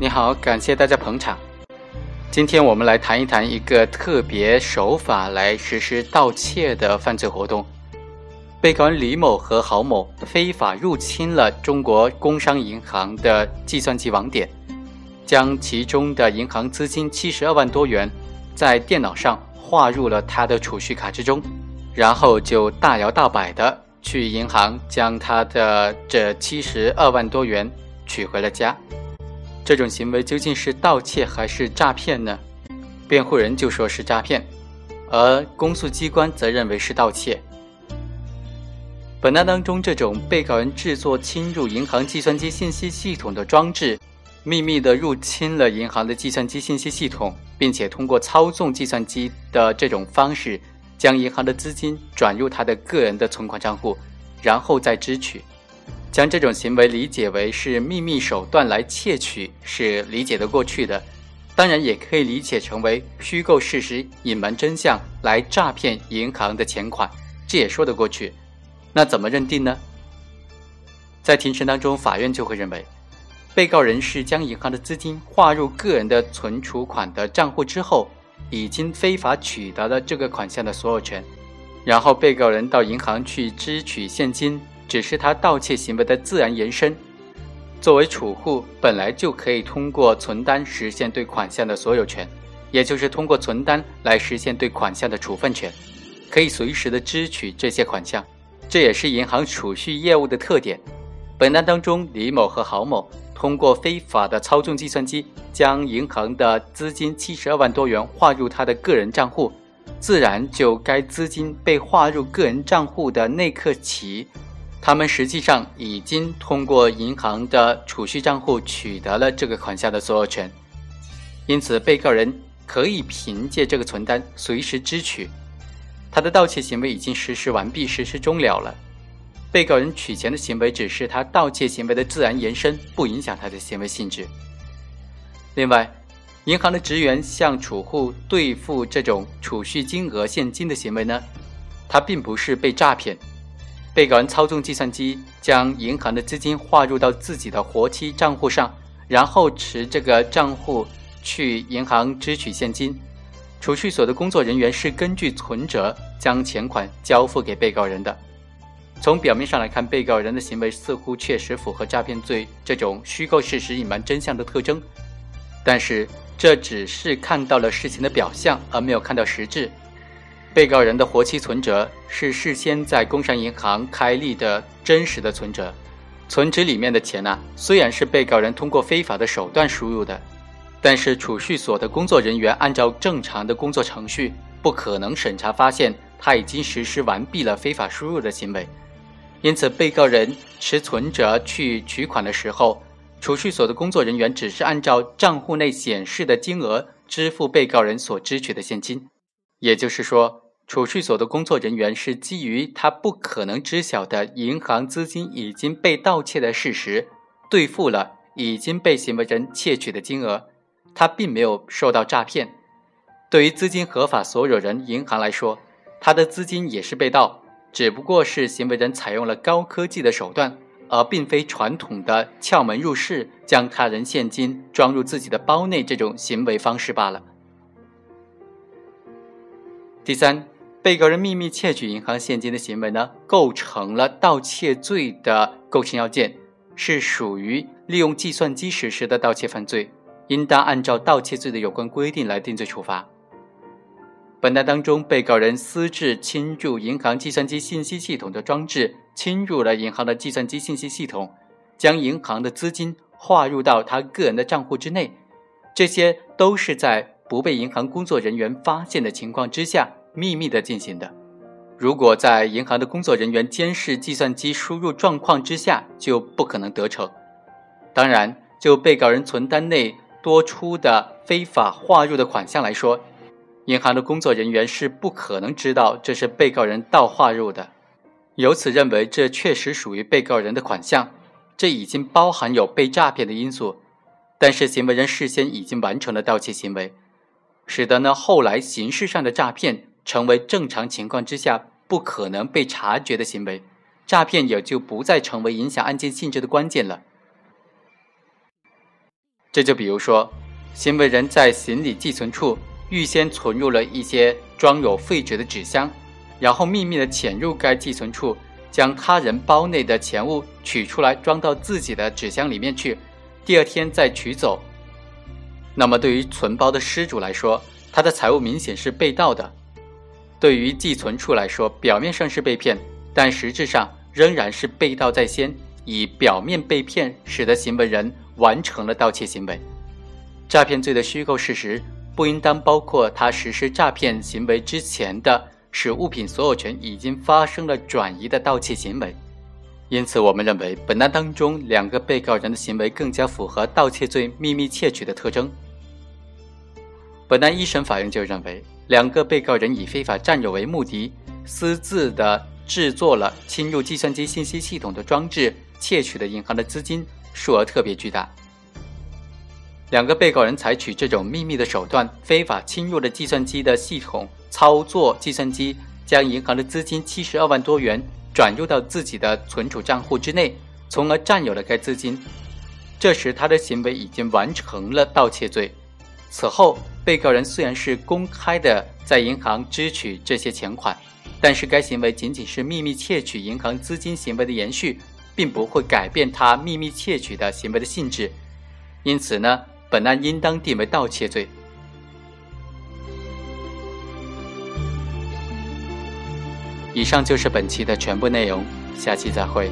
你好，感谢大家捧场。今天我们来谈一谈一个特别手法来实施盗窃的犯罪活动。被告人李某和郝某非法入侵了中国工商银行的计算机网点，将其中的银行资金七十二万多元在电脑上划入了他的储蓄卡之中，然后就大摇大摆的去银行将他的这七十二万多元取回了家。这种行为究竟是盗窃还是诈骗呢？辩护人就说是诈骗，而公诉机关则认为是盗窃。本案当中，这种被告人制作侵入银行计算机信息系统的装置，秘密地入侵了银行的计算机信息系统，并且通过操纵计算机的这种方式，将银行的资金转入他的个人的存款账户，然后再支取。将这种行为理解为是秘密手段来窃取，是理解得过去的。当然，也可以理解成为虚构事实、隐瞒真相来诈骗银行的钱款，这也说得过去。那怎么认定呢？在庭审当中，法院就会认为，被告人是将银行的资金划入个人的存储款的账户之后，已经非法取得了这个款项的所有权，然后被告人到银行去支取现金。只是他盗窃行为的自然延伸。作为储户，本来就可以通过存单实现对款项的所有权，也就是通过存单来实现对款项的处分权，可以随时的支取这些款项。这也是银行储蓄业务的特点。本案当中，李某和郝某通过非法的操纵计算机，将银行的资金七十二万多元划入他的个人账户，自然就该资金被划入个人账户的那刻起。他们实际上已经通过银行的储蓄账户取得了这个款项的所有权，因此被告人可以凭借这个存单随时支取。他的盗窃行为已经实施完毕，实施终了了。被告人取钱的行为只是他盗窃行为的自然延伸，不影响他的行为性质。另外，银行的职员向储户兑付这种储蓄金额现金的行为呢，他并不是被诈骗。被告人操纵计算机，将银行的资金划入到自己的活期账户上，然后持这个账户去银行支取现金。储蓄所的工作人员是根据存折将钱款交付给被告人的。从表面上来看，被告人的行为似乎确实符合诈骗罪这种虚构事实、隐瞒真相的特征，但是这只是看到了事情的表象，而没有看到实质。被告人的活期存折是事先在工商银行开立的真实的存折，存折里面的钱呢，虽然是被告人通过非法的手段输入的，但是储蓄所的工作人员按照正常的工作程序，不可能审查发现他已经实施完毕了非法输入的行为，因此被告人持存折去取款的时候，储蓄所的工作人员只是按照账户内显示的金额支付被告人所支取的现金，也就是说。储蓄所的工作人员是基于他不可能知晓的银行资金已经被盗窃的事实，兑付了已经被行为人窃取的金额，他并没有受到诈骗。对于资金合法所有人银行来说，他的资金也是被盗，只不过是行为人采用了高科技的手段，而并非传统的撬门入室将他人现金装入自己的包内这种行为方式罢了。第三。被告人秘密窃取银行现金的行为呢，构成了盗窃罪的构成要件，是属于利用计算机实施的盗窃犯罪，应当按照盗窃罪的有关规定来定罪处罚。本案当中，被告人私自侵入银行计算机信息系统的装置，侵入了银行的计算机信息系统，将银行的资金划入到他个人的账户之内，这些都是在不被银行工作人员发现的情况之下。秘密的进行的，如果在银行的工作人员监视计算机输入状况之下，就不可能得逞。当然，就被告人存单内多出的非法划入的款项来说，银行的工作人员是不可能知道这是被告人盗划入的，由此认为这确实属于被告人的款项，这已经包含有被诈骗的因素。但是行为人事先已经完成了盗窃行为，使得呢后来形式上的诈骗。成为正常情况之下不可能被察觉的行为，诈骗也就不再成为影响案件性质的关键了。这就比如说，行为人在行李寄存处预先存入了一些装有废纸的纸箱，然后秘密的潜入该寄存处，将他人包内的钱物取出来装到自己的纸箱里面去，第二天再取走。那么，对于存包的失主来说，他的财物明显是被盗的；对于寄存处来说，表面上是被骗，但实质上仍然是被盗在先，以表面被骗使得行为人完成了盗窃行为。诈骗罪的虚构事实不应当包括他实施诈骗行为之前的使物品所有权已经发生了转移的盗窃行为。因此，我们认为本案当中两个被告人的行为更加符合盗窃罪秘密窃取的特征。本案一审法院就认为，两个被告人以非法占有为目的，私自的制作了侵入计算机信息系统的装置，窃取了银行的资金数额特别巨大。两个被告人采取这种秘密的手段，非法侵入了计算机的系统，操作计算机，将银行的资金七十二万多元转入到自己的存储账户之内，从而占有了该资金。这时，他的行为已经完成了盗窃罪。此后，被告人虽然是公开的在银行支取这些钱款，但是该行为仅仅是秘密窃取银行资金行为的延续，并不会改变他秘密窃取的行为的性质。因此呢，本案应当定为盗窃罪。以上就是本期的全部内容，下期再会。